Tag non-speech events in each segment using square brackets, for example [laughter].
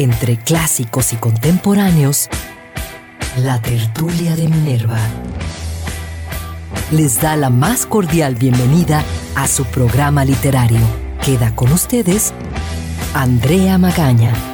entre clásicos y contemporáneos, la tertulia de Minerva les da la más cordial bienvenida a su programa literario. Queda con ustedes Andrea Magaña.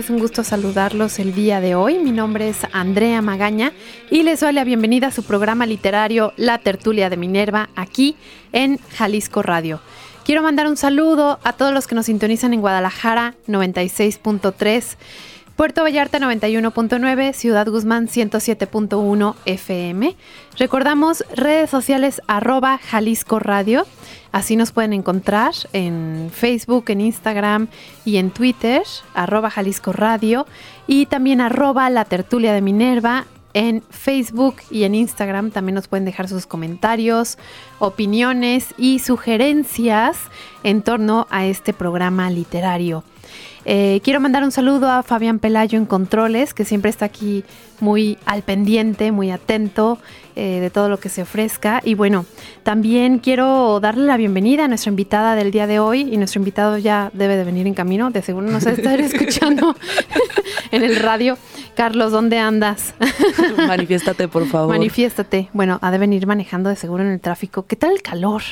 Es un gusto saludarlos el día de hoy. Mi nombre es Andrea Magaña y les doy la bienvenida a su programa literario La Tertulia de Minerva aquí en Jalisco Radio. Quiero mandar un saludo a todos los que nos sintonizan en Guadalajara 96.3. Puerto Vallarta 91.9, Ciudad Guzmán 107.1 FM. Recordamos redes sociales arroba Jalisco Radio. Así nos pueden encontrar en Facebook, en Instagram y en Twitter, arroba Jalisco Radio. Y también arroba la tertulia de Minerva en Facebook y en Instagram. También nos pueden dejar sus comentarios, opiniones y sugerencias en torno a este programa literario. Eh, quiero mandar un saludo a Fabián Pelayo en Controles, que siempre está aquí muy al pendiente, muy atento eh, de todo lo que se ofrezca. Y bueno, también quiero darle la bienvenida a nuestra invitada del día de hoy. Y nuestro invitado ya debe de venir en camino, de seguro nos estar [laughs] escuchando [laughs] en el radio. Carlos, ¿dónde andas? [laughs] Manifiéstate, por favor. Manifiéstate. Bueno, ha de venir manejando de seguro en el tráfico. ¿Qué tal el calor?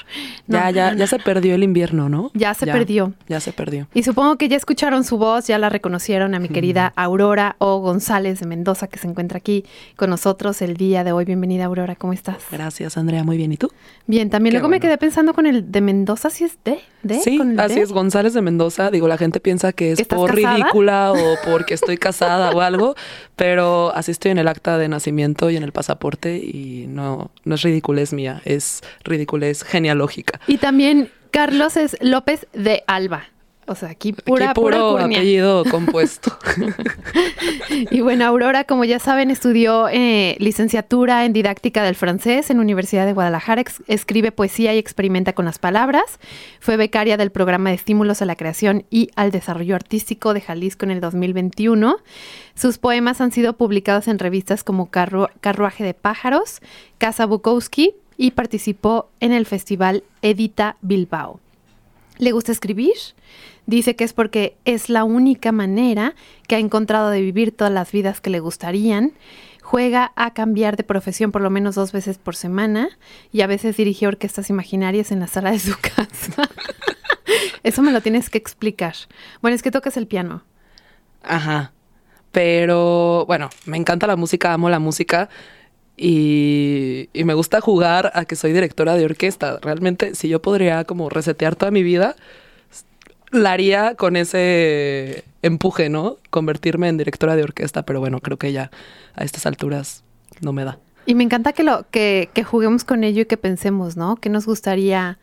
ya, ya, ya se perdió el invierno, ¿no? Ya se perdió. Ya se perdió. Y supongo que ya escucharon su voz, ya la reconocieron a mi querida Aurora O. González de Mendoza, que se encuentra aquí con nosotros el día de hoy. Bienvenida, Aurora, ¿cómo estás? Gracias, Andrea, muy bien. ¿Y tú? Bien, también luego me quedé pensando con el de Mendoza, si es de, de Sí, así es, González de Mendoza. Digo, la gente piensa que es por ridícula o porque estoy casada o algo, pero así estoy en el acta de nacimiento y en el pasaporte y no, no es ridiculez mía, es ridiculez genealógica. Y también Carlos es López de Alba. O sea, aquí pura, aquí puro apellido compuesto. [laughs] y bueno, Aurora, como ya saben, estudió eh, licenciatura en didáctica del francés en Universidad de Guadalajara, escribe poesía y experimenta con las palabras. Fue becaria del programa de estímulos a la creación y al desarrollo artístico de Jalisco en el 2021. Sus poemas han sido publicados en revistas como Carruaje de Pájaros, Casa Bukowski y participó en el festival Edita Bilbao. ¿Le gusta escribir? Dice que es porque es la única manera que ha encontrado de vivir todas las vidas que le gustarían. Juega a cambiar de profesión por lo menos dos veces por semana y a veces dirige orquestas imaginarias en la sala de su [laughs] casa. Eso me lo tienes que explicar. Bueno, es que tocas el piano. Ajá. Pero bueno, me encanta la música, amo la música y, y, me gusta jugar a que soy directora de orquesta. Realmente, si yo podría como resetear toda mi vida, la haría con ese empuje, ¿no? Convertirme en directora de orquesta, pero bueno, creo que ya a estas alturas no me da. Y me encanta que lo que, que juguemos con ello y que pensemos, ¿no? ¿Qué nos gustaría,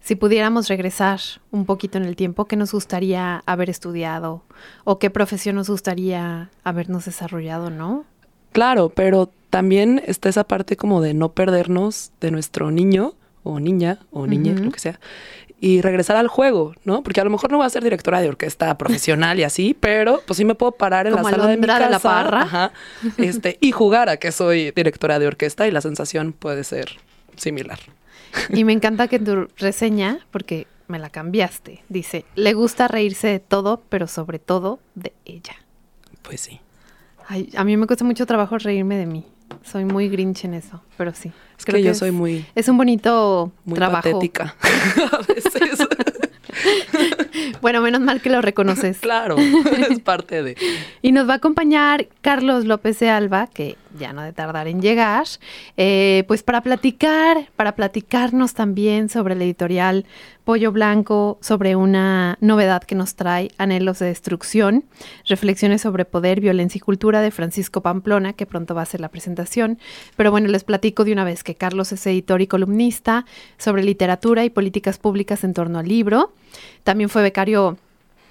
si pudiéramos regresar un poquito en el tiempo, qué nos gustaría haber estudiado o qué profesión nos gustaría habernos desarrollado, ¿no? Claro, pero también está esa parte como de no perdernos de nuestro niño o niña o niña, lo que sea, y regresar al juego, ¿no? Porque a lo mejor no voy a ser directora de orquesta profesional y así, [laughs] pero pues sí me puedo parar en la sala de mi casa, la parra. Ajá, [laughs] este, y jugar a que soy directora de orquesta y la sensación puede ser similar. Y me encanta que tu reseña, porque me la cambiaste, dice, le gusta reírse de todo, pero sobre todo de ella. Pues sí. Ay, a mí me cuesta mucho trabajo reírme de mí. Soy muy grinch en eso, pero sí. Es que yo soy muy... Es un bonito muy trabajo. Patética [laughs] a veces. [laughs] bueno, menos mal que lo reconoces. claro, [laughs] es parte de... Y nos va a acompañar Carlos López de Alba, que ya no de tardar en llegar, eh, pues para platicar, para platicarnos también sobre la editorial Pollo Blanco, sobre una novedad que nos trae Anhelos de Destrucción, reflexiones sobre poder, violencia y cultura de Francisco Pamplona, que pronto va a ser la presentación. Pero bueno, les platico de una vez que Carlos es editor y columnista sobre literatura y políticas públicas en torno al libro. También fue becario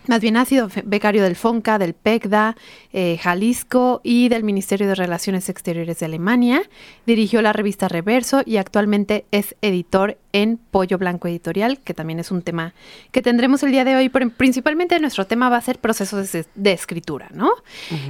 más bien ha sido becario del FONCA, del PECDA, eh, Jalisco y del Ministerio de Relaciones Exteriores de Alemania. Dirigió la revista Reverso y actualmente es editor en Pollo Blanco Editorial, que también es un tema que tendremos el día de hoy, pero principalmente nuestro tema va a ser procesos de, escritura, ¿no?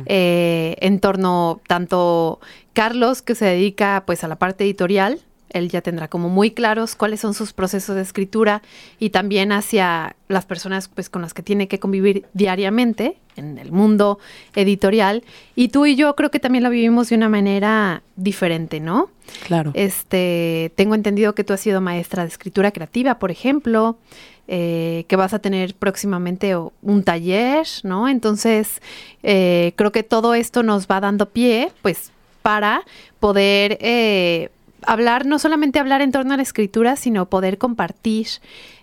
Eh, en torno tanto Carlos, que se dedica pues a la parte editorial, él ya tendrá como muy claros cuáles son sus procesos de escritura y también hacia las personas pues con las que tiene que convivir diariamente en el mundo editorial y tú y yo creo que también lo vivimos de una manera diferente, ¿no? Claro. Este, tengo entendido que tú has sido maestra de escritura creativa, por ejemplo, eh, que vas a tener próximamente un taller, ¿no? Entonces, eh, creo que todo esto nos va dando pie, pues, para poder eh, hablar, no solamente hablar en torno a la escritura, sino poder compartir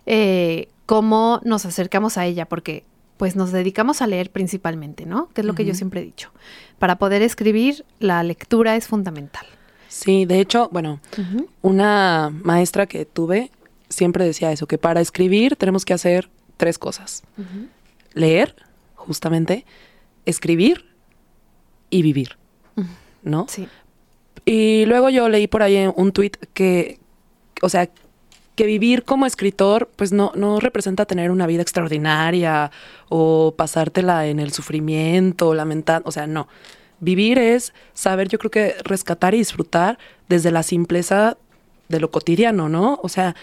eh, cómo nos acercamos a ella, porque pues nos dedicamos a leer principalmente, ¿no? Que es lo que yo siempre he dicho. Para poder escribir, la lectura es fundamental. Sí, de hecho, bueno, una maestra que tuve siempre decía eso, que para escribir tenemos que hacer tres cosas. Leer, justamente, escribir y vivir, ¿no? Sí. Y luego yo leí por ahí un tweet que, o sea, que vivir como escritor, pues no, no representa tener una vida extraordinaria o pasártela en el sufrimiento, lamentando, o sea, no. Vivir es saber, yo creo que rescatar y disfrutar desde la simpleza de lo cotidiano, ¿no? O sea,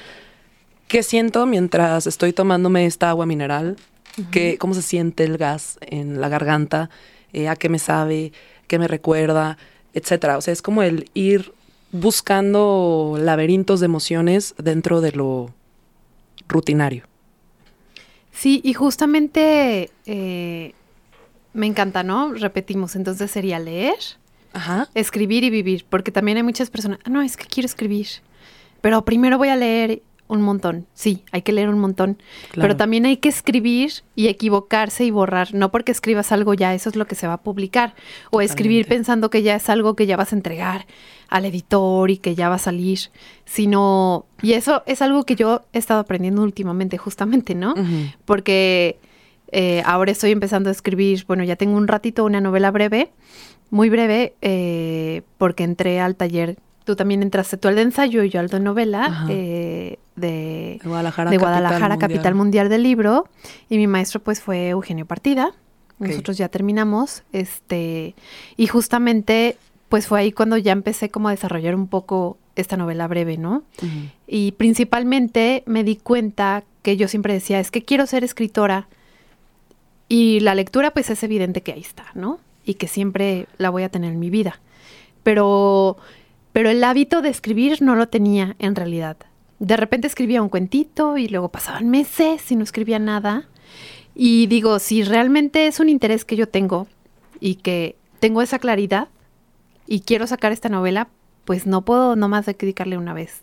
¿qué siento mientras estoy tomándome esta agua mineral? ¿Cómo se siente el gas en la garganta? Eh, ¿A qué me sabe? ¿Qué me recuerda? Etcétera. O sea, es como el ir buscando laberintos de emociones dentro de lo rutinario. Sí, y justamente eh, me encanta, ¿no? Repetimos, entonces sería leer, escribir y vivir, porque también hay muchas personas, ah, no, es que quiero escribir, pero primero voy a leer un montón, sí, hay que leer un montón, pero también hay que escribir y equivocarse y borrar, no porque escribas algo ya, eso es lo que se va a publicar, o escribir pensando que ya es algo que ya vas a entregar al editor y que ya va a salir, sino, y eso es algo que yo he estado aprendiendo últimamente justamente, ¿no? Porque Eh, ahora estoy empezando a escribir, bueno, ya tengo un ratito una novela breve, muy breve, eh, porque entré al taller. Tú también entraste tú al de ensayo y yo al de novela eh, de, Guadalajara, capital, mundial. del libro. Y mi maestro pues fue Eugenio Partida. Nosotros ya terminamos. Este, y justamente pues fue ahí cuando ya empecé como a desarrollar un poco esta novela breve, ¿no? Y principalmente me di cuenta que yo siempre decía, es que quiero ser escritora. Y la lectura, pues es evidente que ahí está, ¿no? Y que siempre la voy a tener en mi vida. Pero, pero el hábito de escribir no lo tenía en realidad. De repente escribía un cuentito y luego pasaban meses y no escribía nada. Y digo, si realmente es un interés que yo tengo y que tengo esa claridad y quiero sacar esta novela, pues no puedo nomás dedicarle una vez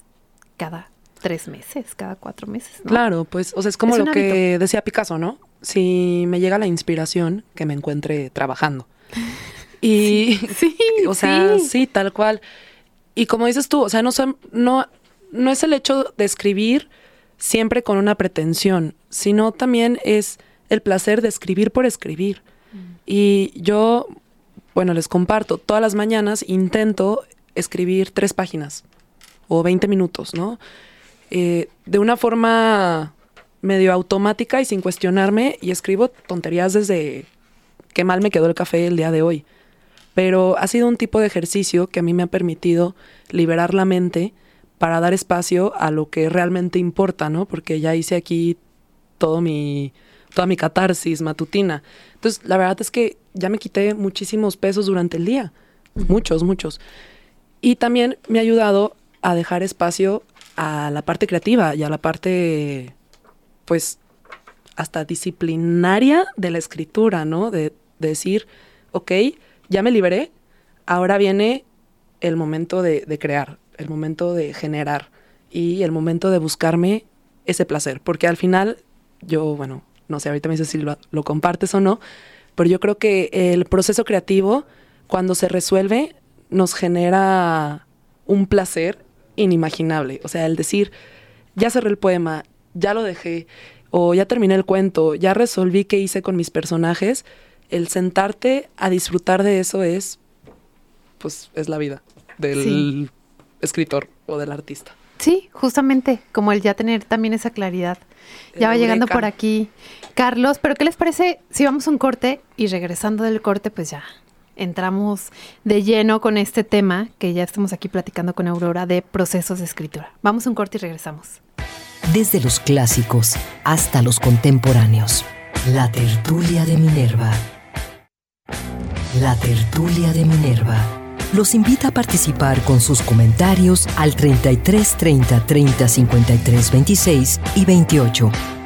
cada tres meses, cada cuatro meses. Claro, pues, o sea, es como lo que decía Picasso, ¿no? Si me llega la inspiración, que me encuentre trabajando. [laughs] Y, sí, [laughs] o sea, sí. tal cual. Y como dices tú, o sea, no, no, no es el hecho de escribir siempre con una pretensión, sino también es el placer de escribir por escribir. Mm. Y yo, bueno, les comparto, todas las mañanas intento escribir tres páginas o 20 minutos, ¿no? Eh, de una forma medio automática y sin cuestionarme y escribo tonterías desde qué mal me quedó el café el día de hoy. Pero ha sido un tipo de ejercicio que a mí me ha permitido liberar la mente para dar espacio a lo que realmente importa, ¿no? Porque ya hice aquí todo mi, toda mi catarsis matutina. Entonces, la verdad es que ya me quité muchísimos pesos durante el día. Muchos, muchos. Y también me ha ayudado a dejar espacio a la parte creativa y a la parte, pues, hasta disciplinaria de la escritura, ¿no? De, decir, ok, ya me liberé, ahora viene el momento de, crear, el momento de generar y el momento de buscarme ese placer, porque al final yo, bueno, no sé, ahorita me dices si lo, compartes o no, pero yo creo que el proceso creativo, cuando se resuelve, nos genera un placer inimaginable. O sea, el decir, ya cerré el poema, ya lo dejé, o ya terminé el cuento, ya resolví qué hice con mis personajes, el sentarte a disfrutar de eso es, pues, es la vida del escritor o del artista. Sí, justamente, como el ya tener también esa claridad. Ya va llegando por aquí Carlos, pero ¿qué les parece si vamos a un corte y regresando del corte, pues ya entramos de lleno con este tema que ya estamos aquí platicando con Aurora de procesos de escritura. Vamos a un corte y regresamos. Desde los clásicos hasta los contemporáneos. La tertulia de Minerva. La tertulia de Minerva los invita a participar con sus comentarios al 33 30 30 53 26 y 28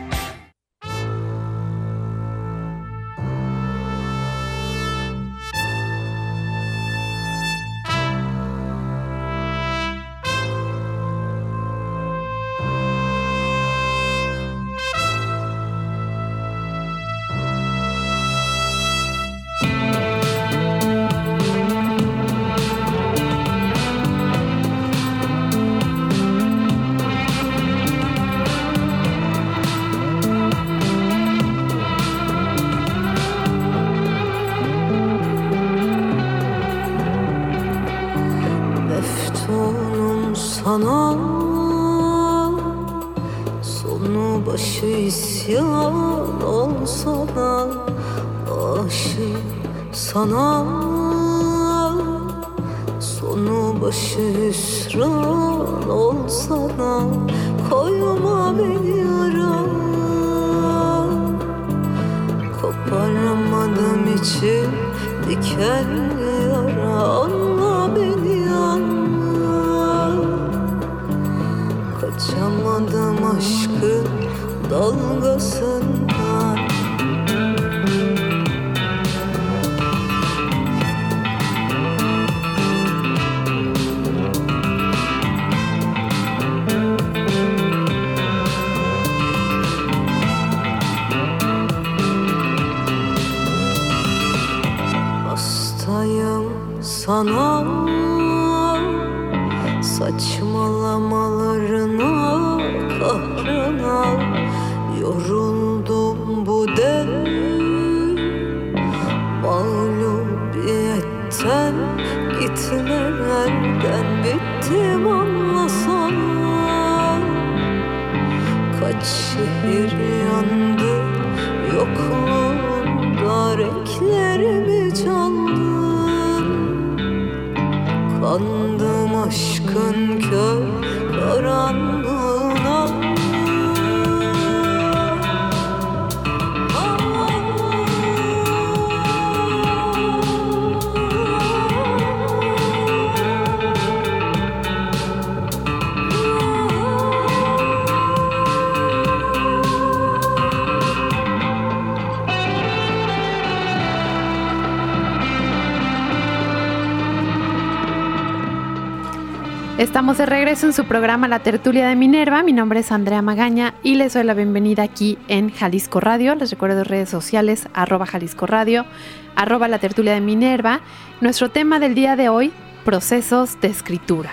olayım sana. Saçmalamalarına kahrına Yoruldum bu devir Mağlubiyetten gitmelerden Bittim anlasan Kaç şehir yandı Kandım aşkın kör karanlığına Estamos de regreso en su programa La Tertulia de Minerva. Mi nombre es Andrea Magaña y les doy la bienvenida aquí en Jalisco Radio. Les recuerdo redes sociales, arroba Jalisco Radio, arroba La Tertulia de Minerva. Nuestro tema del día de hoy, procesos de escritura.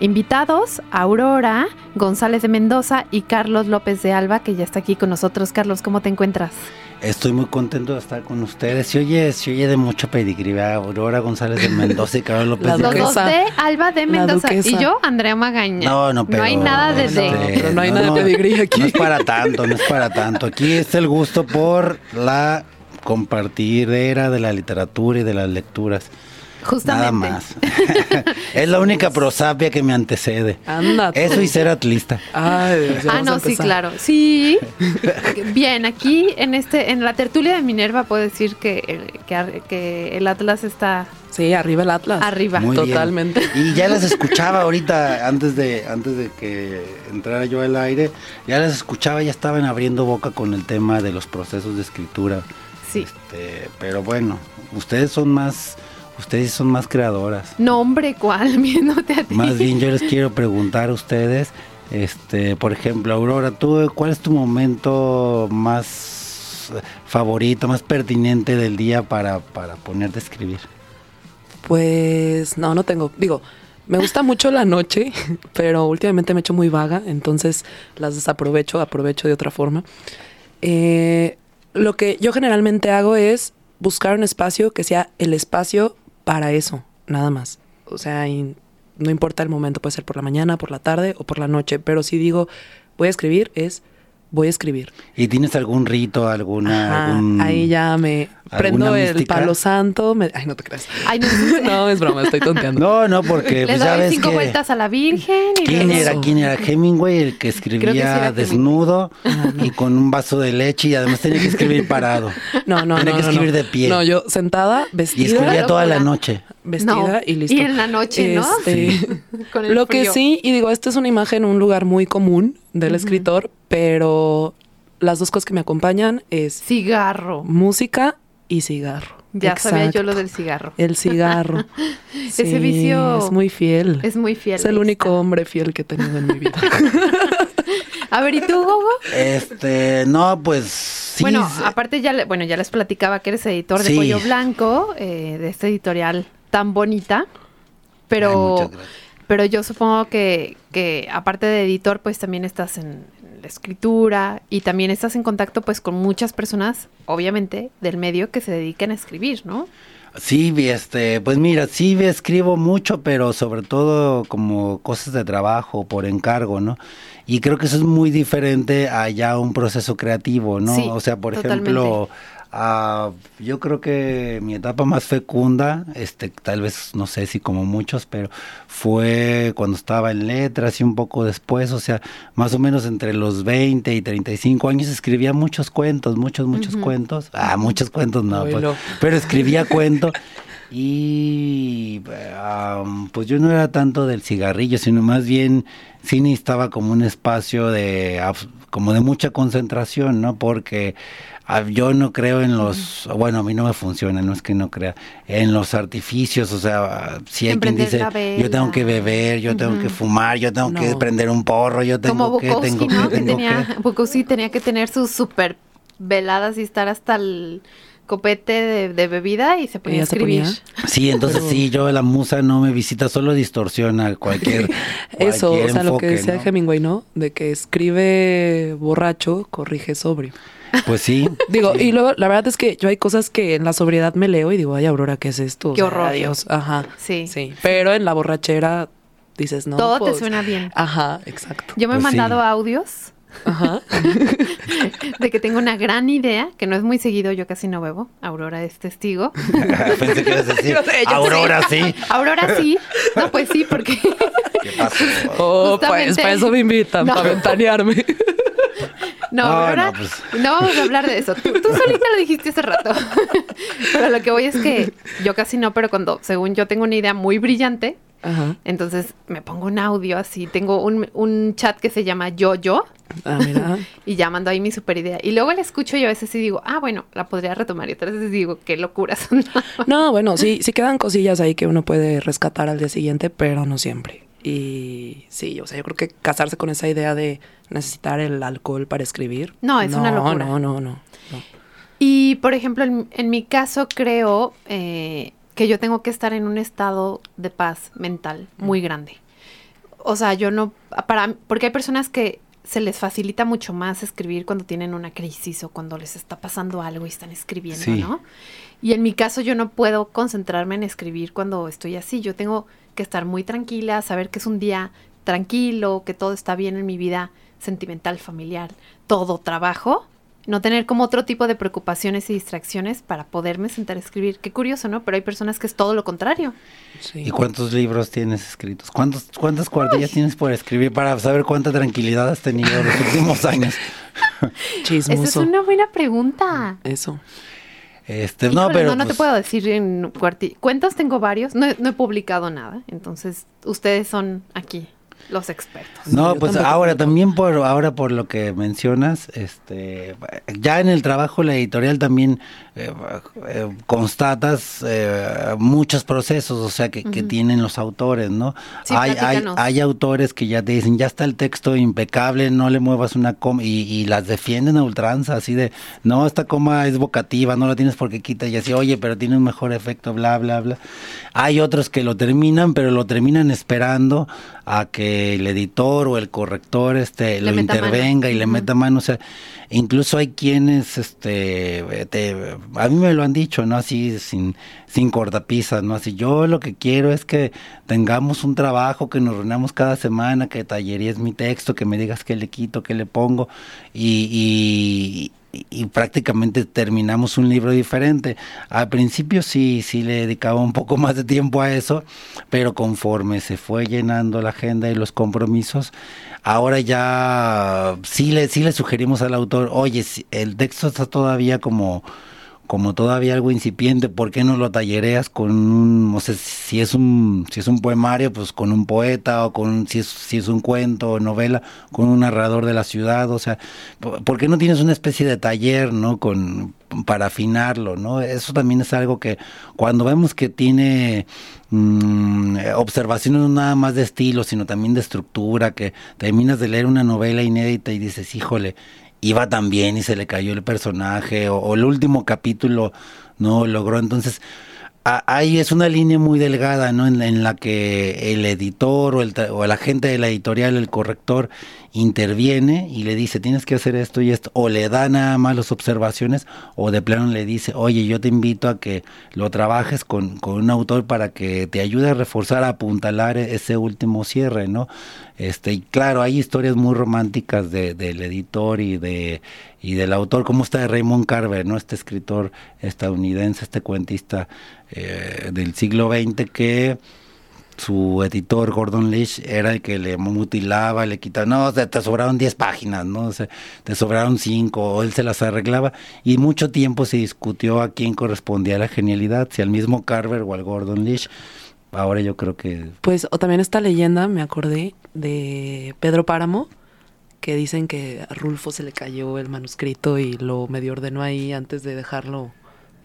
Invitados, Aurora González de Mendoza y Carlos López de Alba, que ya está aquí con nosotros. Carlos, ¿cómo te encuentras? Estoy muy contento de estar con ustedes. Se oye, se oye de mucho pedigrí, Aurora González de Mendoza y Carlos López de Los dos de Alba de Mendoza y yo, Andrea Magaña. No, no, pero... No hay nada de... Este, no hay nada de pedigrí aquí. No es para tanto, no es para tanto. Aquí es el gusto por la compartidera de la literatura y de las lecturas. Justamente. Nada más. [laughs] es la única prosapia que me antecede. Anda. Eso y ser atlista. Ay, ah, no, sí, claro. Sí. [laughs] Bien, aquí en este, en la tertulia de Minerva puedo decir que, que, el Atlas está Sí, arriba el Atlas. Arriba. Totalmente. Y ya las [laughs] escuchaba ahorita, antes de, antes de que entrara yo al aire, ya las escuchaba, ya estaban abriendo boca con el tema de los procesos de escritura. Sí. Este, pero bueno, ustedes son más Ustedes son más creadoras. No, hombre, ¿cuál? [laughs] Viéndote a ti. Más bien yo les quiero preguntar a ustedes, este, por ejemplo, Aurora, ¿tú cuál es tu momento más favorito, más pertinente del día para, para ponerte a escribir? Pues no, no tengo. Digo, me gusta mucho la noche, [laughs] pero últimamente me he hecho muy vaga, entonces las desaprovecho, aprovecho de otra forma. Eh, lo que yo generalmente hago es buscar un espacio que sea el espacio para eso, nada más. O sea, no importa el momento, puede ser por la mañana, por la tarde o por la noche, pero si digo voy a escribir es voy a escribir. ¿Y tienes algún rito, alguna... ahí ya me prendo el palo santo. ay, no te creas. Ay, [laughs] no, es broma, estoy tonteando. No, no, porque Le pues, cinco vueltas a la Virgen. Y ¿Quién era? ¿Quién era? Hemingway, el que escribía desnudo y con un vaso de leche y además tenía que escribir parado. No, no, Tenía que escribir de pie. No, yo sentada, vestida. Y escribía toda la noche. Vestida y listo. Y en la noche, ¿no? Este, [laughs] lo que sí, y digo, esta es una imagen, un lugar muy común del escritor, pero las dos cosas que me acompañan es... Cigarro. Música y cigarro. Ya sabía yo lo del cigarro. El cigarro. [laughs] Ese vicio... Es muy fiel. Es muy fiel. Es el único hombre fiel que he tenido en mi vida. [laughs] A ver, ¿y tú, Gogo? Este, no, pues Bueno, aparte ya, bueno, ya les platicaba que eres editor de Pollo Blanco, eh, de esta editorial tan bonita, pero... pero yo supongo que, que aparte de editor, pues también estás en, la escritura y también estás en contacto pues con muchas personas, obviamente, del medio que se dedican a escribir, ¿no? Sí, este, pues mira, sí escribo mucho, pero sobre todo como cosas de trabajo, por encargo, ¿no? Y creo que eso es muy diferente a ya un proceso creativo, ¿no? o sea, por ejemplo, Ah, yo creo que mi etapa más fecunda, este, tal vez no sé si como muchos, pero fue cuando estaba en letras y un poco después, o sea, más o menos entre los 20 y 35 años escribía muchos cuentos, muchos, muchos cuentos. Ah, muchos cuentos no, pues, pero escribía cuentos. Y pues yo no era tanto del cigarrillo, sino más bien sí necesitaba como un espacio de como de mucha concentración, ¿no? Porque yo no creo en los, bueno, a mí no me funciona, no es que no crea, en los artificios, o sea, si hay quien dice, yo tengo que beber, yo tengo que fumar, yo tengo que prender un porro, yo tengo que, tengo que, tengo tenía, que. tenía que tener sus super veladas y estar hasta el copete de, bebida y se ponía a escribir. Sí, entonces sí, yo la musa no me visita, solo distorsiona cualquier. [laughs] Eso, o sea, lo que decía Hemingway, ¿no? De que escribe borracho, corrige sobrio. Pues sí. [laughs] digo, y luego la verdad es que yo hay cosas que en la sobriedad me leo y digo, ay, Aurora, ¿qué es esto? Qué horror. Dios. Ajá. Sí. Sí. Pero en la borrachera dices, no. Todo te pues, suena bien. Ajá, exacto. Yo me he pues mandado audios Ajá. [laughs] de que tengo una gran idea, que no es muy seguido, yo casi no bebo. Aurora es testigo. [laughs] Pensé que ibas a decir, Aurora sí. Aurora sí. No, pues sí, porque... ¿Qué pasa? Oh, pues para eso me invitan, para ventanearme. No, Aurora, pues. no, vamos a hablar de eso. Tú, tú, solita lo dijiste hace rato. [laughs] pero lo que voy es que yo casi no, pero cuando, según yo tengo una idea muy brillante, entonces me pongo un audio así, tengo un, chat que se llama Yo Yo. Ah, mira. [laughs] y ya mando ahí mi super idea. Y luego la escucho y a veces sí digo, ah, bueno, la podría retomar. Y otras veces digo, qué locuras. no, [laughs] bueno, sí, sí quedan cosillas ahí que uno puede rescatar al día siguiente, pero no siempre. Y sí, o sea, yo creo que casarse con esa idea de necesitar el alcohol para escribir. No, es una locura. No, no, no, no. Y por ejemplo, en, mi caso creo eh, que yo tengo que estar en un estado de paz mental muy grande. O sea, yo no, para, porque hay personas que se les facilita mucho más escribir cuando tienen una crisis o cuando les está pasando algo y están escribiendo, ¿no? Y en mi caso yo no puedo concentrarme en escribir cuando estoy así. Yo tengo que estar muy tranquila, saber que es un día tranquilo, que todo está bien en mi vida sentimental, familiar, todo trabajo no tener como otro tipo de preocupaciones y distracciones para poderme sentar a escribir. Qué curioso, ¿no? Pero hay personas que es todo lo contrario. ¿Y cuántos libros tienes escritos? ¿Cuántos, ¿Cuántas cuartillas tienes por escribir para saber cuánta tranquilidad has tenido los últimos años? [laughs] Esa es una buena pregunta. Eso. Este, no, pero. No, no te pues puedo decir en cuentos tengo varios, no, no he publicado nada. Entonces, ustedes son aquí los expertos. No, pues ahora también por ahora por lo que mencionas, este ya en el trabajo la editorial también eh, eh, constatas eh, muchos procesos, o sea que, que, tienen los autores, ¿no? hay, hay, hay autores que ya te dicen, ya está el texto impecable, no le muevas una coma y, y, las defienden a ultranza, así de, no, esta coma es vocativa, no la tienes porque quita y así, oye, pero tiene un mejor efecto, bla, bla, bla. Hay otros que lo terminan, pero lo terminan esperando a que el editor o el corrector este lo intervenga y le meta mano, o sea, incluso hay quienes este a mí me lo han dicho, no así sin sin cortapisas, no así yo lo que quiero es que tengamos un trabajo, que nos reunamos cada semana, que talleríes mi texto, que me digas qué le quito, qué le pongo y, y prácticamente terminamos un libro diferente. Al principio sí, sí le dedicaba un poco [laughs] más de tiempo a eso, pero conforme se fue llenando la agenda y los compromisos, ahora ya sí le, sí le sugerimos al autor, oye, el texto está todavía como como todavía algo incipiente, ¿por qué no lo tallereas con un, no sé, si es un, si es un poemario, pues con un poeta, o con, si es, si es un cuento o novela, con un narrador de la ciudad, o sea, ¿por qué no tienes una especie de taller, no, con, para afinarlo, no? Eso también es algo que cuando vemos que tiene mm, observaciones no nada más de estilo, sino también de estructura, que terminas de leer una novela inédita y dices, híjole, iba tan bien y se le cayó el personaje o, el último capítulo no logró. Entonces, ahí es una línea muy delgada, ¿no? En, la que el editor o el, o el agente de la editorial, el corrector, interviene y le dice, tienes que hacer esto y esto, o le da nada más las observaciones, o de plano le dice, oye, yo te invito a que lo trabajes con, con un autor para que te ayude a reforzar, a apuntalar ese último cierre, ¿no? Este, y claro, hay historias muy románticas de, del editor y de y del autor, como está de Raymond Carver, ¿no? Este escritor estadounidense, este cuentista eh, del siglo XX que su editor Gordon Leach era el que le mutilaba, le quitaba, no, te sobraron 10 páginas, ¿no? O te sobraron 5, o él se las arreglaba, y mucho tiempo se discutió a quién correspondía la genialidad, si al mismo Carver o al Gordon Leach. Ahora yo creo que... Pues, o también esta leyenda, me acordé, de Pedro Páramo, que dicen que a Rulfo se le cayó el manuscrito y lo medio ordenó ahí antes de dejarlo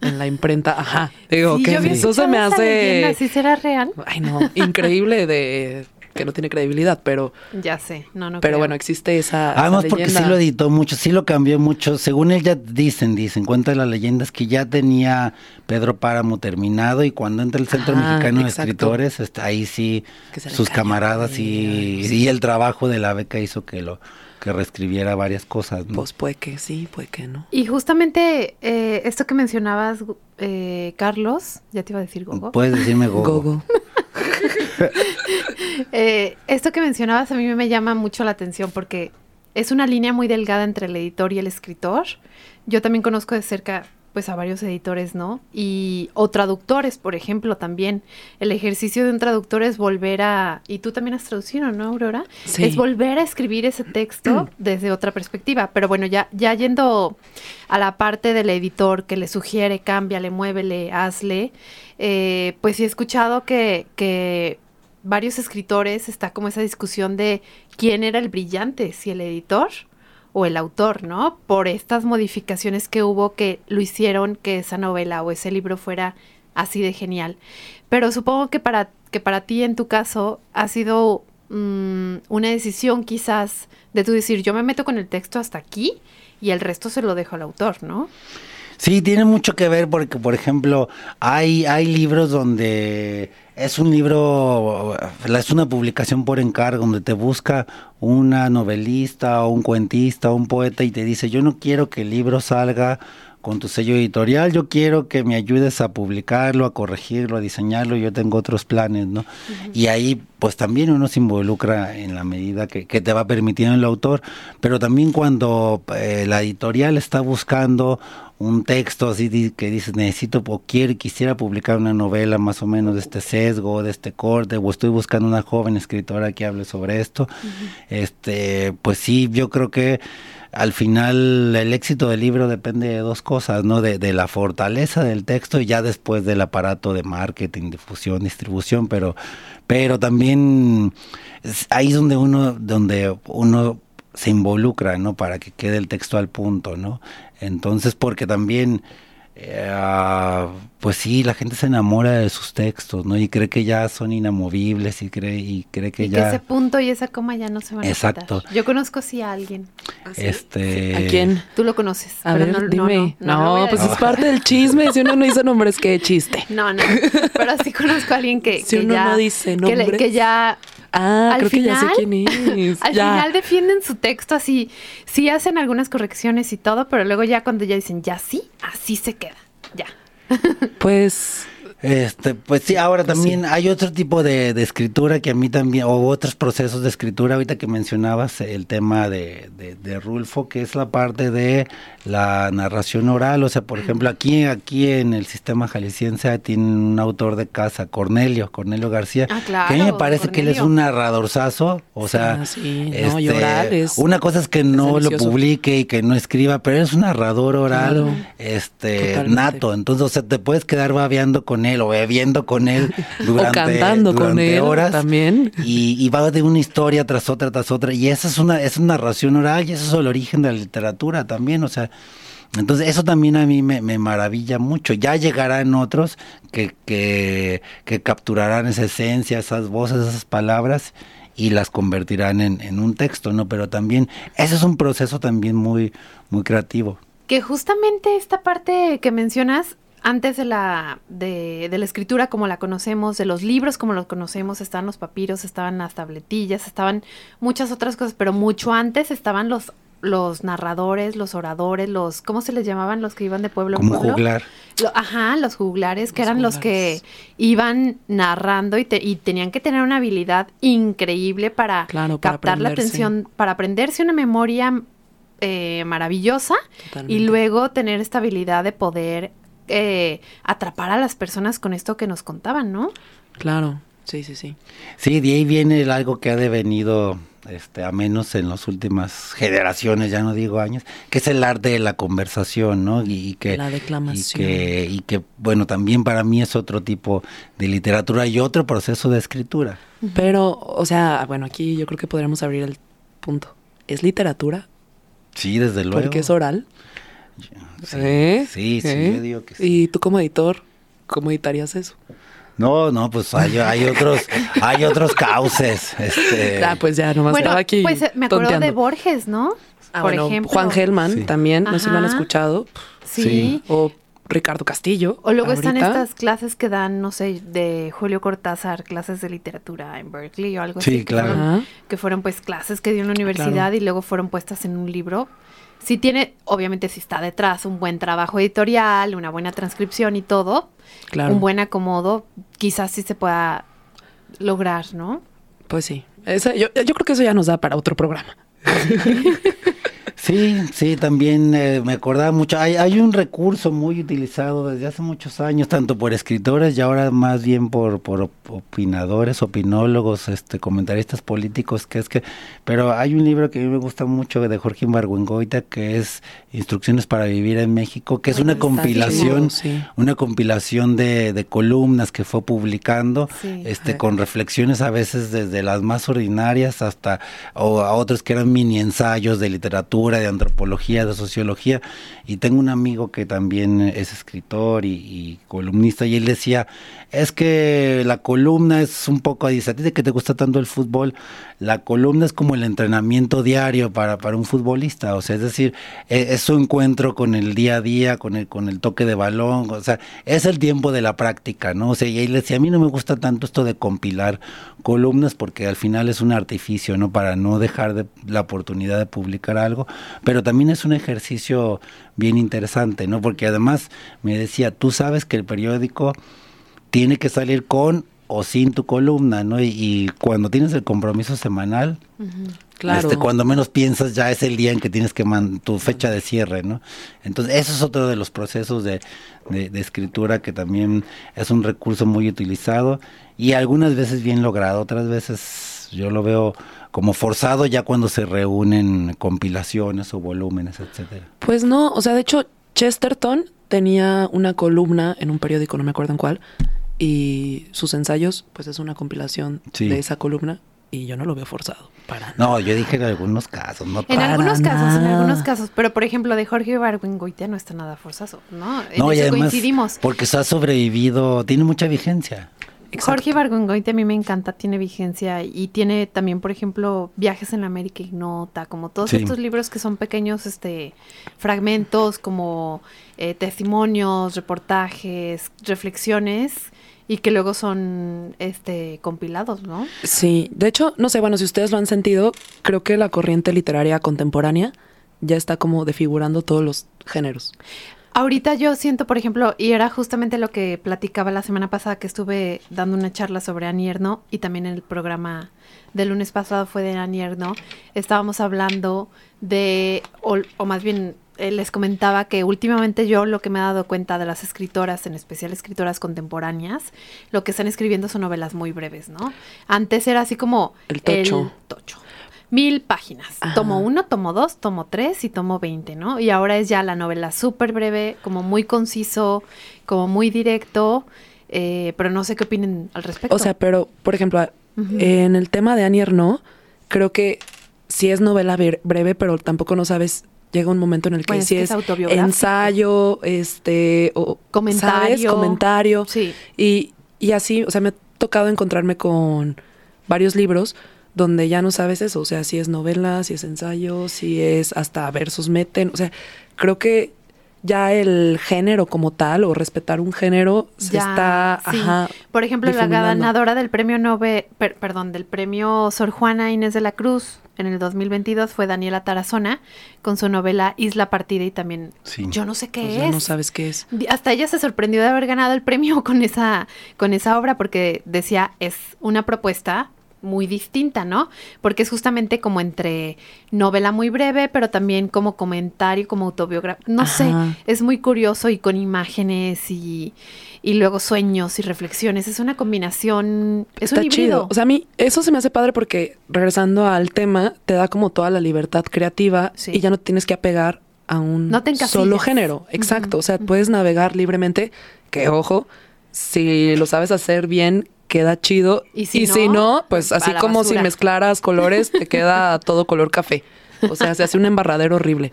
en la imprenta. [laughs] Ajá. Digo, que eso se me hace. ¿Sí será real? Ay, no. Increíble de que no tiene credibilidad, pero. Ya sé, no, no. Pero bueno, existe esa. Además, porque sí lo editó mucho, sí lo cambió mucho. Según él ya dicen, dicen, cuenta las leyendas que ya tenía Pedro Páramo terminado y cuando entra el Centro Mexicano de Escritores, está ahí sí sus camaradas y, y el trabajo de la beca hizo que lo que reescribiera varias cosas. Pues puede que sí, puede que no. Y justamente eh, esto que mencionabas, eh, Carlos, ya te iba a decir Gogo. Puedes decirme Gogo. Gogo. [laughs] [laughs] Eh, esto que mencionabas a mí me llama mucho la atención porque es una línea muy delgada entre el editor y el escritor. Yo también conozco de cerca pues a varios editores, ¿no? Y o traductores, por ejemplo, también. El ejercicio de un traductor es volver a y tú también has traducido, ¿no, Aurora? Sí. Es volver a escribir ese texto desde otra perspectiva, pero bueno, ya ya yendo a la parte del editor que le sugiere, cámbiale, muévele, hazle, eh, pues sí he escuchado que que varios escritores está como esa discusión de quién era el brillante, si el editor o el autor, ¿no? Por estas modificaciones que hubo que lo hicieron que esa novela o ese libro fuera así de genial. Pero supongo que para, que para ti, en tu caso, ha sido mmm, una decisión quizás de tú decir, yo me meto con el texto hasta aquí y el resto se lo dejo al autor, ¿no? Sí, tiene mucho que ver porque, por ejemplo, hay, hay libros donde es un libro, es una publicación por encargo, donde te busca una novelista o un cuentista o un poeta y te dice, yo no quiero que el libro salga con tu sello editorial, yo quiero que me ayudes a publicarlo, a corregirlo, a diseñarlo, yo tengo otros planes, ¿no? Uh -huh. Y ahí pues también uno se involucra en la medida que, que te va permitiendo el autor, pero también cuando eh, la editorial está buscando un texto así que dices necesito o quiero quisiera publicar una novela más o menos de este sesgo, de este corte, o estoy buscando una joven escritora que hable sobre esto, uh -huh. este, pues sí, yo creo que al final el éxito del libro depende de dos cosas, ¿no? De, de, la fortaleza del texto y ya después del aparato de marketing, difusión, distribución, pero, pero también ahí es donde uno, donde uno se involucra, ¿no? Para que quede el texto al punto, ¿no? Entonces, porque también, eh, pues sí, la gente se enamora de sus textos, ¿no? Y cree que ya son inamovibles y cree, y cree que y ya... Que ese punto y esa coma ya no se van Exacto. a quitar. Yo conozco sí a alguien. ¿Ah, sí? Este... ¿A quién? Tú lo conoces. A pero ver, no, dime. No, no, no, pues es parte del chisme. Si uno no dice nombres, qué chiste. No, no. Pero sí conozco a alguien que, si que uno ya... no dice que, nombres. le- que ya Ah, al creo que ya sé final- quién es. [laughs] Al Ya. final defienden su texto así, sí hacen algunas correcciones y todo, pero luego ya cuando ya dicen, ya sí, así se queda, ya. [laughs] Pues Este, pues sí, ahora también hay otro tipo de, de escritura que a mí también, o otros procesos de escritura, ahorita que mencionabas el tema de, de, de Rulfo, que es la parte de la narración oral, o sea, por ejemplo, aquí, aquí en el sistema jalisciense tiene un autor de casa, Cornelio, Cornelio García, Ah, claro, que a mí me parece que él es un narradorzazo, o sea, Ah, sí, no, y oral es- una cosa es que no lo publique y que no escriba, pero es un narrador oral, Claro. este, Totalmente. nato, entonces, o sea, te puedes quedar babeando con él o bebiendo con él [laughs] durante, o cantando con él horas. también. Y, y va de una historia tras otra, tras otra. Y esa es una, es una narración oral y eso es el origen de la literatura también. O sea, entonces eso también a mí me, me maravilla mucho. Ya llegarán otros que, que, que capturarán esa esencia, esas voces, esas palabras y las convertirán en, en un texto, ¿no? Pero también, ese es un proceso también muy, muy creativo. Que justamente esta parte que mencionas antes de la, de, de la escritura como la conocemos, de los libros como los conocemos, estaban los papiros, estaban las tabletillas, estaban muchas otras cosas, pero mucho antes estaban los los narradores, los oradores, los ¿cómo se les llamaban los que iban de pueblo en Como pueblo? juglar. Lo- ajá, los juglares, que Los eran los que iban narrando y, te- y tenían que tener una habilidad increíble para Claro, para captar la atención, para aprenderse una memoria eh, maravillosa y luego tener esta habilidad de poder eh, atrapar a las personas con esto que nos contaban, ¿no? Claro, sí, sí, sí. Sí, de ahí viene algo que ha devenido, este, a menos en las últimas generaciones, ya no digo años, que es el arte de la conversación, ¿no? Y, y que La y declamación. que, y que, bueno, también para mí es otro tipo de literatura y otro proceso de escritura. Pero, o sea, bueno, aquí yo creo que podríamos abrir el punto. ¿Es literatura? Sí, desde luego. Porque es oral. Sí, ¿Eh? sí, sí, ¿Eh? yo digo que sí. Y tú como editor, ¿cómo editarías eso? No, no, pues hay, hay otros, hay otros cauces. Este, ah, pues ya, nomás bueno, estaba aquí pues eh, me acuerdo de. Borges, ¿no? Ah, Por bueno, ejemplo. Juan Gelman Sí. también, no sé si lo han escuchado. Sí. Sí. O Ricardo Castillo. O luego están estas clases que dan, no sé, de Julio Cortázar, clases de literatura en Berkeley o algo Sí, así. que claro. fueron- que fueron pues clases que dio en la universidad Claro. y luego fueron puestas en un libro. Si tiene, obviamente si está detrás un buen trabajo editorial, una buena transcripción y todo, Claro. un buen acomodo, quizás sí se pueda lograr, ¿no? Pues sí. Esa- yo, yo creo que eso ya nos da para otro programa. [laughs] Sí, sí, también eh, me acordaba mucho. Hay, hay un recurso muy utilizado desde hace muchos años, tanto por escritores y ahora más bien por, por opinadores, opinólogos, este, comentaristas políticos, que es que, pero hay un libro que a mí me gusta mucho de Jorge Imbargüengoita, que es Instrucciones para vivir en México, que es una compilación, una compilación de, de, columnas que fue publicando, este, con reflexiones a veces desde las más ordinarias hasta o a otros que eran mini ensayos de literatura de antropología, de sociología, y tengo un amigo que también es escritor y, columnista, y él decía, es que la columna es un poco, dice, a de que te gusta tanto el fútbol, la columna es como el entrenamiento diario para, para un futbolista, o sea, es decir, e, es, su encuentro con el día a día, con el, con el toque de balón, o sea, es el tiempo de la práctica, ¿no? O sea, y él decía, a mí no me gusta tanto esto de compilar columnas porque al final es un artificio, ¿no? Para no dejar de, la oportunidad de publicar algo, pero también es un ejercicio bien interesante, ¿no? Porque además me decía, tú sabes que el periódico tiene que salir con o sin tu columna, ¿no? Y, cuando tienes el compromiso semanal, claro. este, cuando menos piensas ya es el día en que tienes que man tu fecha de cierre, ¿no? Entonces, eso es otro de los procesos de, de, escritura que también es un recurso muy utilizado y algunas veces bien logrado, otras veces yo lo veo como forzado ya cuando se reúnen compilaciones o volúmenes, etcétera. Pues no, o sea, de hecho Chesterton tenía una columna en un periódico, no me acuerdo en cuál, y sus ensayos, pues es una compilación de esa columna y yo no lo veo forzado. Para no, yo dije en algunos casos, no En algunos casos, en algunos casos, pero por ejemplo de Jorge Barguengoitia no está nada forzoso, ¿no? En no, eso coincidimos. Porque se ha sobrevivido, tiene mucha vigencia. Jorge Bargongoite a mí me encanta, tiene vigencia y tiene también, por ejemplo, Viajes en la América Ignota, como todos estos libros que son pequeños este, fragmentos, como eh, testimonios, reportajes, reflexiones y que luego son este compilados, ¿no? Sí, de hecho, no sé, bueno, si ustedes lo han sentido, creo que la corriente literaria contemporánea ya está como defigurando todos los géneros. Ahorita yo siento, por ejemplo, y era justamente lo que platicaba la semana pasada que estuve dando una charla sobre Anierno y también en el programa del lunes pasado fue de Anierno, estábamos hablando de, o, más bien eh, les comentaba que últimamente yo lo que me he dado cuenta de las escritoras, en especial escritoras contemporáneas, lo que están escribiendo son novelas muy breves, ¿no? Antes era así como el tocho. El tocho mil páginas. Tomo uno, tomo dos, tomo tres y tomo veinte, ¿no? Y ahora es ya la novela súper breve, como muy conciso, como muy directo, eh, pero no sé qué opinen al respecto. O sea, pero, por ejemplo, en el tema de Annie no creo que sí es novela breve, pero tampoco no sabes llega un momento en el que sí es, ensayo, este, o comentario, comentario. Sí. Y, y así, o sea, me ha tocado encontrarme con varios libros donde ya no sabes eso, o sea, si es novela, si es ensayo, si es hasta versos meten, o sea, creo que ya el género como tal o respetar un género se está ajá, por ejemplo la ganadora del premio Nobel perdón del premio Sor Juana Inés de la Cruz en el 2022 fue Daniela Tarazona con su novela Isla Partida y también yo no sé qué pues es. no sabes qué es. Hasta ella se sorprendió de haber ganado el premio con esa con esa obra porque decía es una propuesta muy distinta, ¿no? Porque es justamente como entre novela muy breve, pero también como comentario, como autobiografía. No sé, es muy curioso y con imágenes y, y, luego sueños y reflexiones. Es una combinación, es un híbrido. Chido. O sea, a mí eso se me hace padre porque regresando al tema, te da como toda la libertad creativa y ya no tienes que apegar a un solo género. Exacto. O sea, puedes navegar libremente, que ojo, si lo sabes hacer bien, queda chido. Y si, no, pues así como si mezclaras colores, te queda [laughs] todo color café. O sea, se hace un embarradero horrible.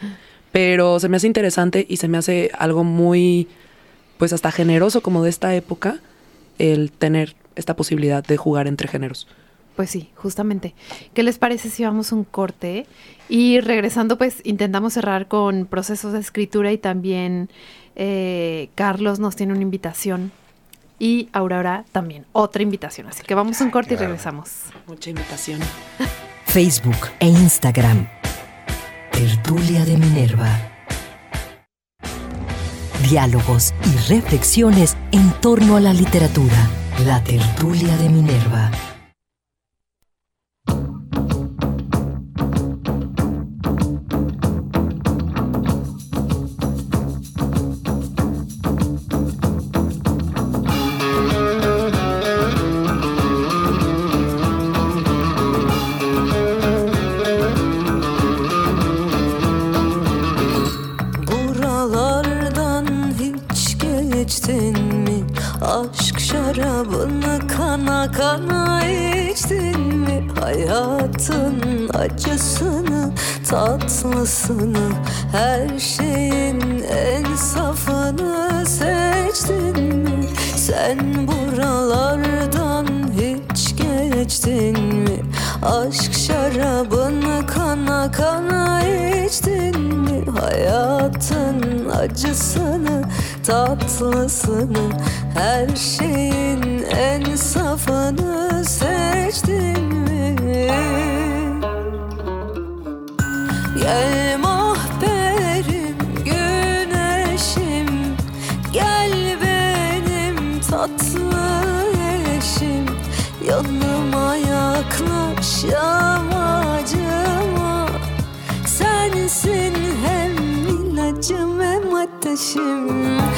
Pero se me hace interesante y se me hace algo muy, pues hasta generoso como de esta época, el tener esta posibilidad de jugar entre géneros. Pues sí, justamente. ¿Qué les parece si vamos un corte? Y regresando, pues intentamos cerrar con procesos de escritura y también eh, Carlos nos tiene una invitación y Aurora también, otra invitación. Así que vamos a un corte y regresamos. Mucha invitación. [laughs] Facebook e Instagram. Tertulia de Minerva. Diálogos y reflexiones en torno a la literatura. La tertulia de Minerva. Şarabını kana kana içtin mi? Hayatın acısını, tatlısını Her şeyin en safını seçtin mi? Sen buralardan hiç geçtin mi? Aşk şarabını kana kana içtin mi? Hayatın acısını, tatlısını Her şeyin en safını seçtin mi? Gel mahperim, güneşim Gel benim tatlı eşim Yanıma yaklaş yamacıma Sensin hem ilacım hem ateşim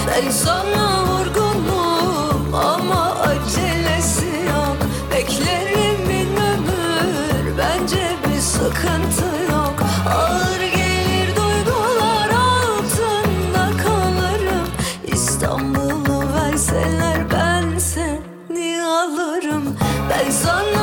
Ben sana vurgunum ama acelesi yok. Beklerim bin ömür bence bir sıkıntı yok. Ağır gelir duygular altında kalırım. İstanbul'u verseler ben seni alırım. Ben sana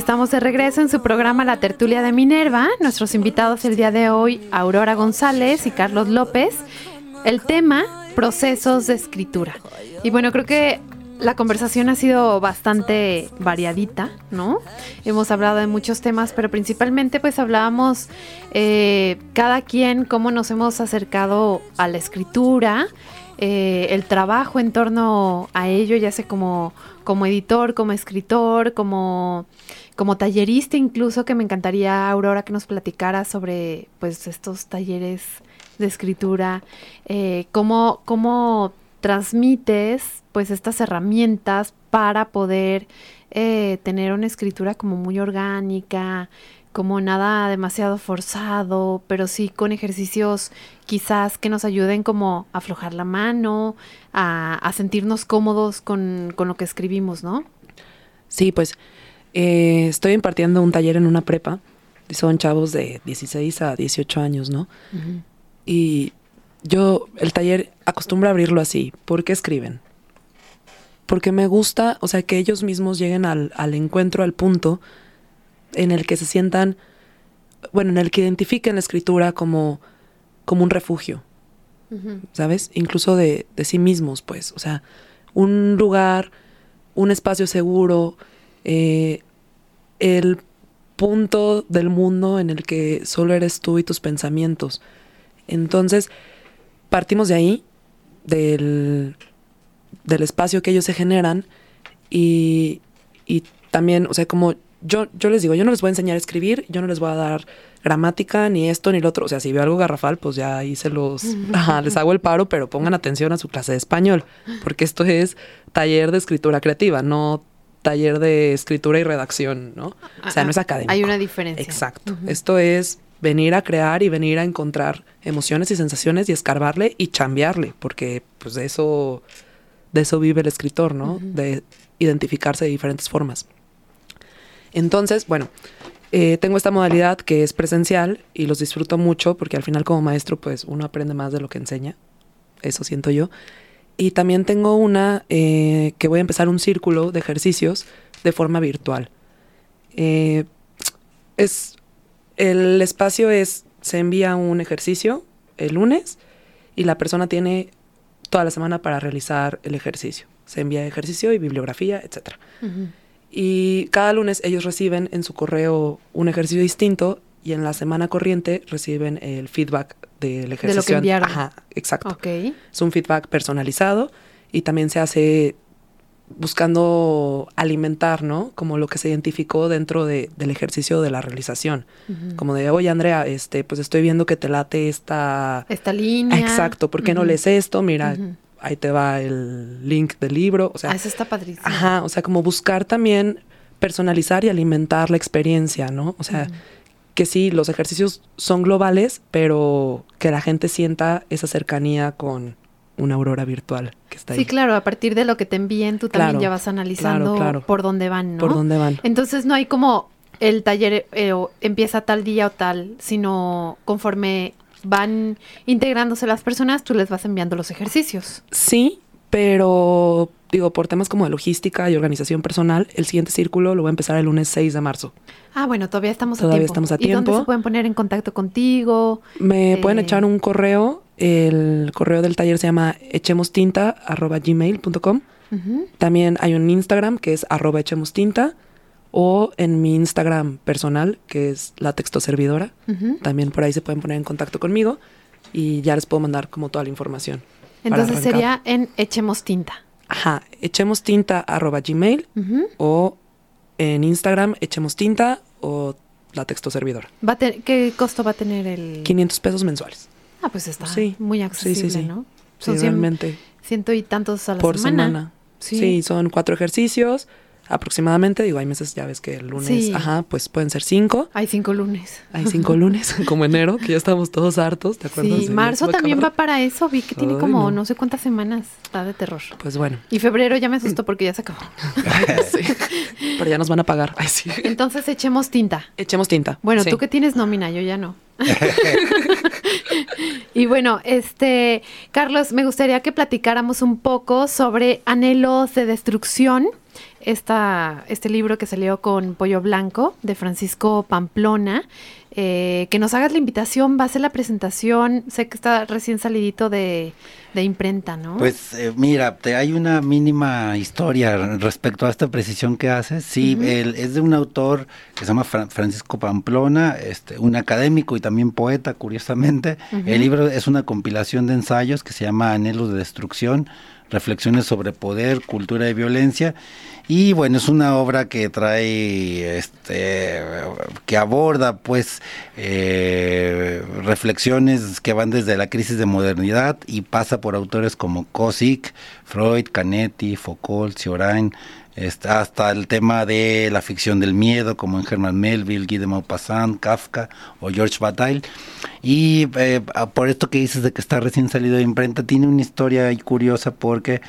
Estamos de regreso en su programa La Tertulia de Minerva. Nuestros invitados el día de hoy, Aurora González y Carlos López. El tema, procesos de escritura. Y bueno, creo que la conversación ha sido bastante variadita, ¿no? Hemos hablado de muchos temas, pero principalmente pues hablábamos eh, cada quien cómo nos hemos acercado a la escritura, eh, el trabajo en torno a ello, ya sea como, como editor, como escritor, como, como tallerista incluso, que me encantaría, Aurora, que nos platicara sobre pues estos talleres de escritura, eh, cómo, cómo transmites pues estas herramientas para poder eh, tener una escritura como muy orgánica, como nada demasiado forzado, pero sí con ejercicios quizás que nos ayuden como a aflojar la mano, a, a sentirnos cómodos con, con, lo que escribimos, ¿no? Sí, pues eh, estoy impartiendo un taller en una prepa, son chavos de 16 a 18 años, ¿no? Uh -huh. Y yo, el taller acostumbro a abrirlo así. ¿Por qué escriben? Porque me gusta, o sea, que ellos mismos lleguen al, al encuentro, al punto en el que se sientan, bueno, en el que identifiquen la escritura como, como un refugio, uh -huh. ¿sabes? Incluso de, de, sí mismos, pues, o sea, un lugar, un espacio seguro, eh, el punto del mundo en el que solo eres tú y tus pensamientos. Entonces, partimos de ahí, del, del espacio que ellos se generan y, y también, o sea, como yo, yo les digo, yo no les voy a enseñar a escribir, yo no les voy a dar gramática, ni esto, ni lo otro. O sea, si veo algo garrafal, pues ya ahí se los, ajá, les hago el paro, pero pongan atención a su clase de español, porque esto es taller de escritura creativa, no taller de escritura y redacción, ¿no? O sea, no es académico. Hay una diferencia. Exacto. Uh -huh. Esto es venir a crear y venir a encontrar emociones y sensaciones y escarbarle y chambearle, porque pues de eso, de eso vive el escritor, ¿no? Uh -huh. De identificarse de diferentes formas. Entonces, bueno, eh, tengo esta modalidad que es presencial y los disfruto mucho porque al final como maestro pues uno aprende más de lo que enseña, eso siento yo. Y también tengo una eh, que voy a empezar un círculo de ejercicios de forma virtual. Eh, es, el espacio es, se envía un ejercicio el lunes y la persona tiene toda la semana para realizar el ejercicio. Se envía ejercicio y bibliografía, etc. Uh -huh. Y cada lunes ellos reciben en su correo un ejercicio distinto y en la semana corriente reciben el feedback del ejercicio. De lo que enviaron. Ajá, exacto. Okay. Es un feedback personalizado y también se hace buscando alimentar, ¿no? Como lo que se identificó dentro de, del ejercicio de la realización. Como de, oye, Andrea, este, pues estoy viendo que te late esta... Esta línea. Exacto, ¿por qué no lees esto? Mira, ahí te va el link del libro. O sea, ah, eso está padrísimo. Ajá, o sea, como buscar también personalizar y alimentar la experiencia, ¿no? O sea, que sí, los ejercicios son globales, pero que la gente sienta esa cercanía con una aurora virtual que está ahí. Sí, claro, a partir de lo que te envíen, tú también ya vas analizando por dónde van, ¿no? Por dónde van. Entonces no hay como el taller eh, empieza tal día o tal, sino conforme van integrándose las personas, tú les vas enviando los ejercicios. Sí, pero digo, por temas como de logística y organización personal, el siguiente círculo lo voy a empezar el lunes 6 de marzo. Ah, bueno, todavía estamos a tiempo. estamos a tiempo. ¿Y dónde se pueden poner en contacto contigo? Me pueden eh, echar un correo. El correo del taller se llama echemostinta.gmail.com. También hay un Instagram que es arroba echemostinta o en mi Instagram personal que es la textoservidora. También por ahí se pueden poner en contacto conmigo y ya les puedo mandar como toda la información. Entonces sería en Echemos Tinta. Ajá, echemos tinta arroba gmail o en Instagram echemos tinta o la texto servidor. ¿Va ¿Qué costo va a tener el...? 500 pesos mensuales. Ah, pues está muy accesible, sí, sí, ¿no? Son realmente. Ciento y tantos a la por semana. sí, son cuatro ejercicios aproximadamente. Digo, hay meses, ya ves que el lunes, ajá, pues pueden ser cinco. Hay cinco lunes. Hay cinco lunes, [laughs] como enero, que ya estamos todos hartos, ¿te acuerdas? Sí, marzo también va para eso. Vi que tiene como no. sé cuántas semanas. Está de terror. Pues bueno. Y febrero ya me asustó porque ya se acabó. [laughs] sí. Pero ya nos van a pagar. Ay, sí. Entonces echemos tinta. Echemos tinta. Bueno, tú que tienes nómina, yo ya no. [laughs] y bueno, este, Carlos, me gustaría que platicáramos un poco sobre anhelos de destrucción esta, este libro que salió con Pollo Blanco de Francisco Pamplona. Eh, que nos hagas la invitación, va a ser la presentación, sé que está recién salidito de, imprenta, ¿no? Pues eh, mira, te, hay una mínima historia respecto a esta precisión que haces. Sí, es de un autor que se llama Francisco Pamplona, este, un académico y también poeta, curiosamente. El libro es una compilación de ensayos que se llama Anhelos de Destrucción, reflexiones sobre poder, cultura y violencia. Y bueno, es una obra que trae, este, que aborda pues eh, reflexiones que van desde la crisis de modernidad y pasa por autores como Kosik, Freud, Canetti, Foucault, Cioran, hasta el tema de la ficción del miedo, como en Herman Melville, Guy de Maupassant, Kafka o George Bataille. Y eh, por esto que dices de que está recién salido de imprenta, tiene una historia curiosa porque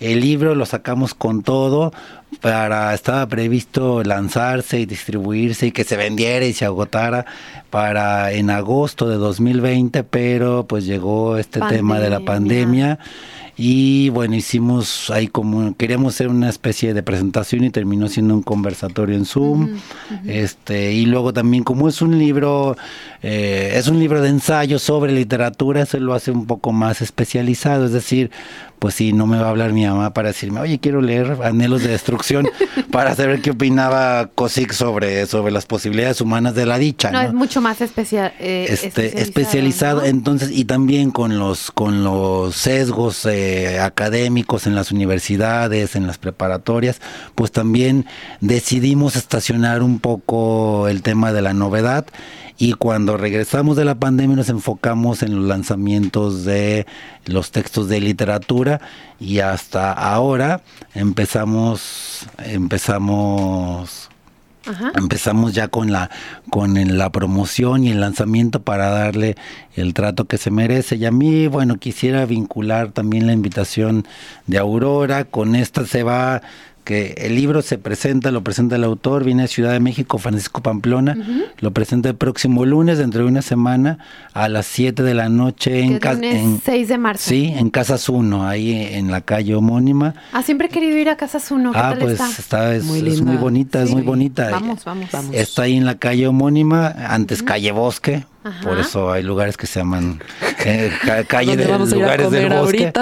el libro lo sacamos con todo, para estaba previsto lanzarse y distribuirse y que se vendiera y se agotara para en agosto de 2020, pero pues llegó este tema de la pandemia y bueno, hicimos ahí como, queríamos hacer una especie de presentación y terminó siendo un conversatorio en Zoom. Este, y luego también como es un libro, eh, es un libro de ensayo sobre literatura, eso lo hace un poco más especializado, es decir, pues sí, no me va a hablar mi mamá para decirme, oye, quiero leer Anhelos de Destrucción [laughs] para saber qué opinaba Cosic sobre, sobre las posibilidades humanas de la dicha. No, es mucho más especial, eh, este, especializado. entonces, y también con los, con los sesgos eh, académicos en las universidades, en las preparatorias, pues también decidimos estacionar un poco el tema de la novedad y cuando regresamos de la pandemia nos enfocamos en los lanzamientos de los textos de literatura y hasta ahora empezamos empezamos empezamos ya con la con la promoción y el lanzamiento para darle el trato que se merece. Y a mí bueno quisiera vincular también la invitación de Aurora. Con esta se va que el libro se presenta, lo presenta el autor, viene de Ciudad de México, Francisco Pamplona, lo presenta el próximo lunes, dentro de una semana, a las 7 de la noche en casa. 6 de marzo. Sí, en Casas 1, ahí en la calle homónima. Ah, siempre he querido ir a Casas 1. ah, pues está? es, muy, bonita, es muy bonita. Vamos, vamos, vamos. Está ahí en la calle homónima, antes calle Bosque, Por eso hay lugares que se llaman eh, [laughs] calle de lugares del bosque,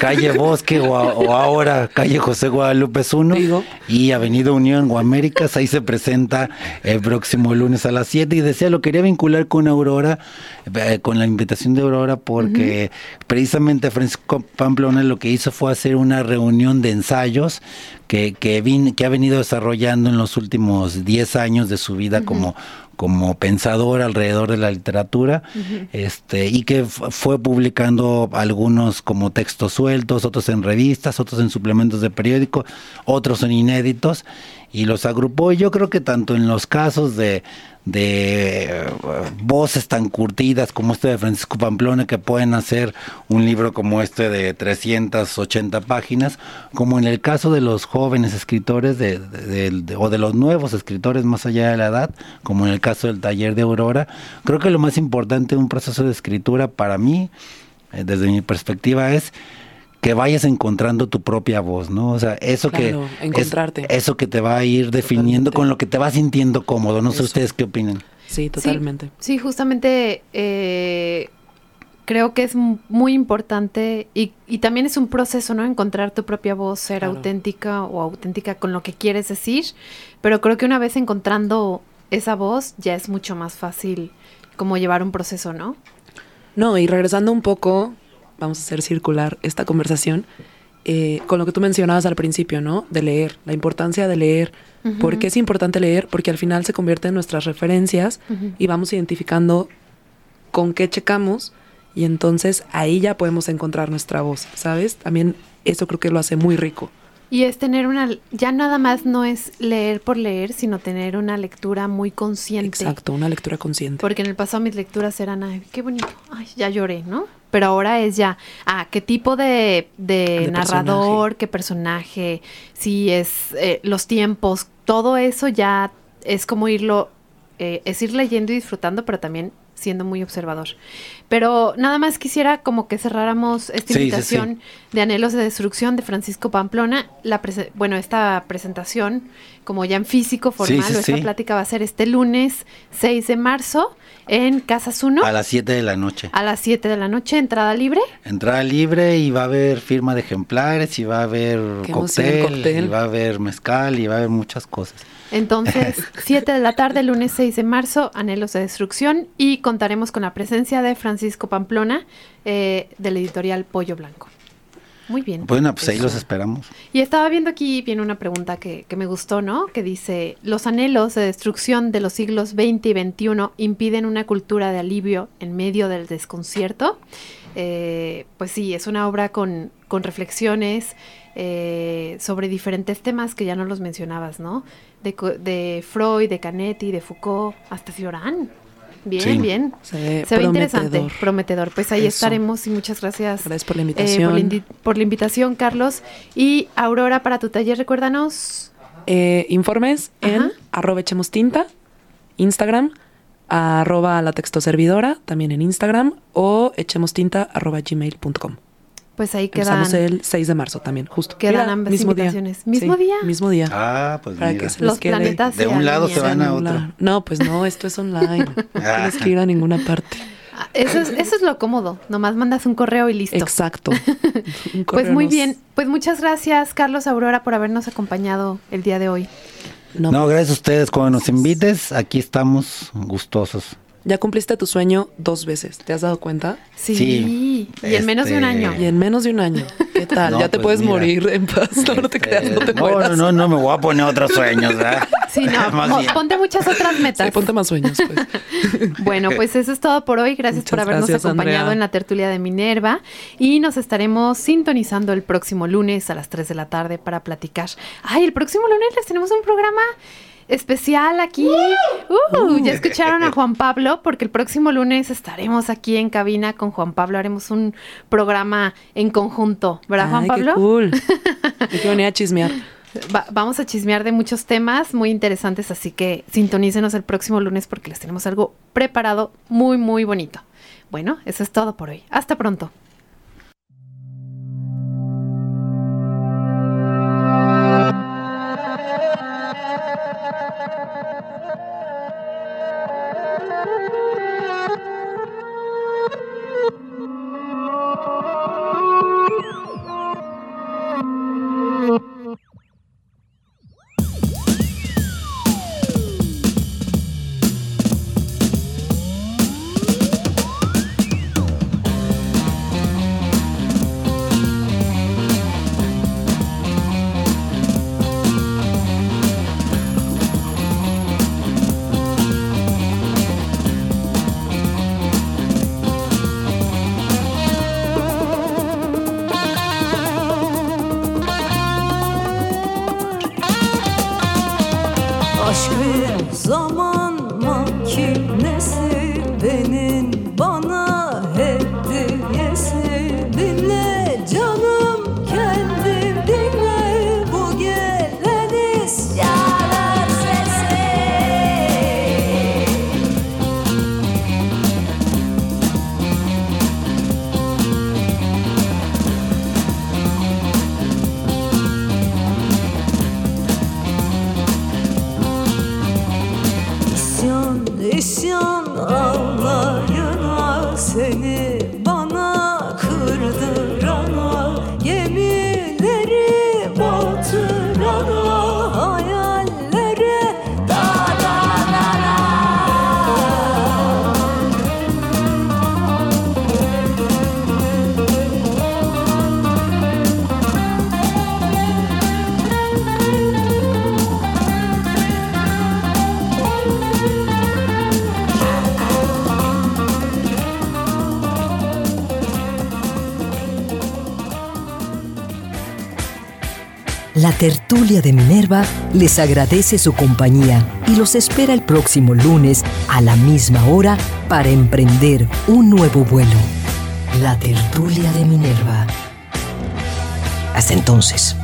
calle Bosque o, ahora calle José Guadalupe 1 y Avenida Unión o Américas. Ahí se presenta el próximo lunes a las 7 y decía, lo quería vincular con Aurora, eh, con la invitación de Aurora porque precisamente Francisco Pamplona lo que hizo fue hacer una reunión de ensayos que, que, que ha venido desarrollando en los últimos 10 años de su vida como como pensador alrededor de la literatura, este, y que fue publicando algunos como textos sueltos, otros en revistas, otros en suplementos de periódico, otros en inéditos, y los agrupó. Y yo creo que tanto en los casos de, de voces tan curtidas como este de Francisco Pamplona que pueden hacer un libro como este de 380 páginas, como en el caso de los jóvenes escritores de, o de los nuevos escritores más allá de la edad, como en el caso del taller de Aurora. Creo que lo más importante de un proceso de escritura para mí, eh, desde mi perspectiva, es que vayas encontrando tu propia voz, ¿no? O sea, eso que encontrarte. eso que te va a ir definiendo con lo que te va sintiendo cómodo. No sé ustedes qué opinan. Sí, totalmente. Sí, justamente eh, creo que es muy importante y, y, también es un proceso, ¿no? Encontrar tu propia voz, ser auténtica o auténtica con lo que quieres decir. Pero creo que una vez encontrando esa voz ya es mucho más fácil como llevar un proceso, ¿no? No, y regresando un poco vamos a hacer circular esta conversación eh, con lo que tú mencionabas al principio, ¿no? De leer, la importancia de leer. ¿Por qué es importante leer? Porque al final se convierte en nuestras referencias y vamos identificando con qué checamos y entonces ahí ya podemos encontrar nuestra voz, ¿sabes? También eso creo que lo hace muy rico. Y es tener una, ya nada más no es leer por leer, sino tener una lectura muy consciente. Exacto, una lectura consciente. Porque en el pasado mis lecturas eran, ay, qué bonito, ay, ya lloré, ¿no? pero ahora es ya, ah, qué tipo de, narrador, qué personaje, si es eh, los tiempos, todo eso ya es como irlo, eh, es ir leyendo y disfrutando, pero también siendo muy observador. Pero nada más quisiera como que cerráramos esta invitación de Anhelos de Destrucción de Francisco Pamplona. La bueno, esta presentación, como ya en físico formal, o esta plática va a ser este lunes 6 de marzo en Casas 1. A las 7 de la noche. A las 7 de la noche, entrada libre. Entrada libre y va a haber firma de ejemplares y va a haber cóctel, y va a haber mezcal y va a haber muchas cosas. Entonces, [laughs] 7 de la tarde, lunes 6 de marzo, Anhelos de Destrucción y contaremos con la presencia de Francisco Pamplona eh, del editorial Pollo Blanco. Muy bien. Bueno, pues ahí los esperamos. Y estaba viendo aquí, viene una pregunta que, me gustó, ¿no? Que dice, ¿los anhelos de destrucción de los siglos XX y XXI impiden una cultura de alivio en medio del desconcierto? Eh, pues sí, es una obra con, con reflexiones eh, sobre diferentes temas que ya no los mencionabas, ¿no? De, de Freud, de Canetti, de Foucault, hasta Cioran. Bien, bien. Se, ve interesante, prometedor. Pues ahí estaremos y muchas gracias. Gracias por la invitación. Eh, por, la invitación, Carlos. Y Aurora, para tu taller, recuérdanos. Eh, informes en arroba echemos tinta, Instagram, arroba la textoservidora, también en Instagram, o echemos tinta arroba gmail.com. Pues ahí quedan. Empezamos el 6 de marzo también, justo. Quedan ambas mismo invitaciones. Día. ¿Mismo día? Mismo día. Ah, pues Para Que se Los planetas De un lado se van a otro. No, pues no, esto es online. No [laughs] tienes que ir a ninguna parte. Ah, eso es, eso es lo cómodo. Nomás mandas un correo y listo. Exacto. [laughs] pues muy bien. Pues muchas gracias, Carlos Aurora, por habernos acompañado el día de hoy. No, no gracias a ustedes. Cuando nos invites, aquí estamos gustosos. Ya cumpliste tu sueño dos veces, ¿te has dado cuenta? Sí. Y en menos de un año. Y en menos de un año. ¿Qué tal? ya te pues puedes morir en paz. No, te creas, no te no, No, no, no me voy a poner otros sueños, ¿verdad? [laughs] Sí, no. [laughs] ponte muchas otras metas. Sí, ponte más sueños, pues. [laughs] bueno, pues eso es todo por hoy. Gracias por habernos acompañado en la tertulia de Minerva. Y nos estaremos sintonizando el próximo lunes a las 3 de la tarde para platicar. Ay, el próximo lunes les tenemos un programa especial aquí. Uh, ya escucharon a [laughs] Juan Pablo, porque el próximo lunes estaremos aquí en cabina con Juan Pablo. Haremos un programa en conjunto, ¿verdad, Juan Pablo? Qué cool. [laughs] Venir a chismear. vamos a chismear de muchos temas muy interesantes, así que sintonícenos el próximo lunes porque les tenemos algo preparado muy, muy bonito. Bueno, eso es todo por hoy. Hasta pronto. Tertulia de Minerva les agradece su compañía y los espera el próximo lunes a la misma hora para emprender un nuevo vuelo. La tertulia de Minerva. Hasta entonces.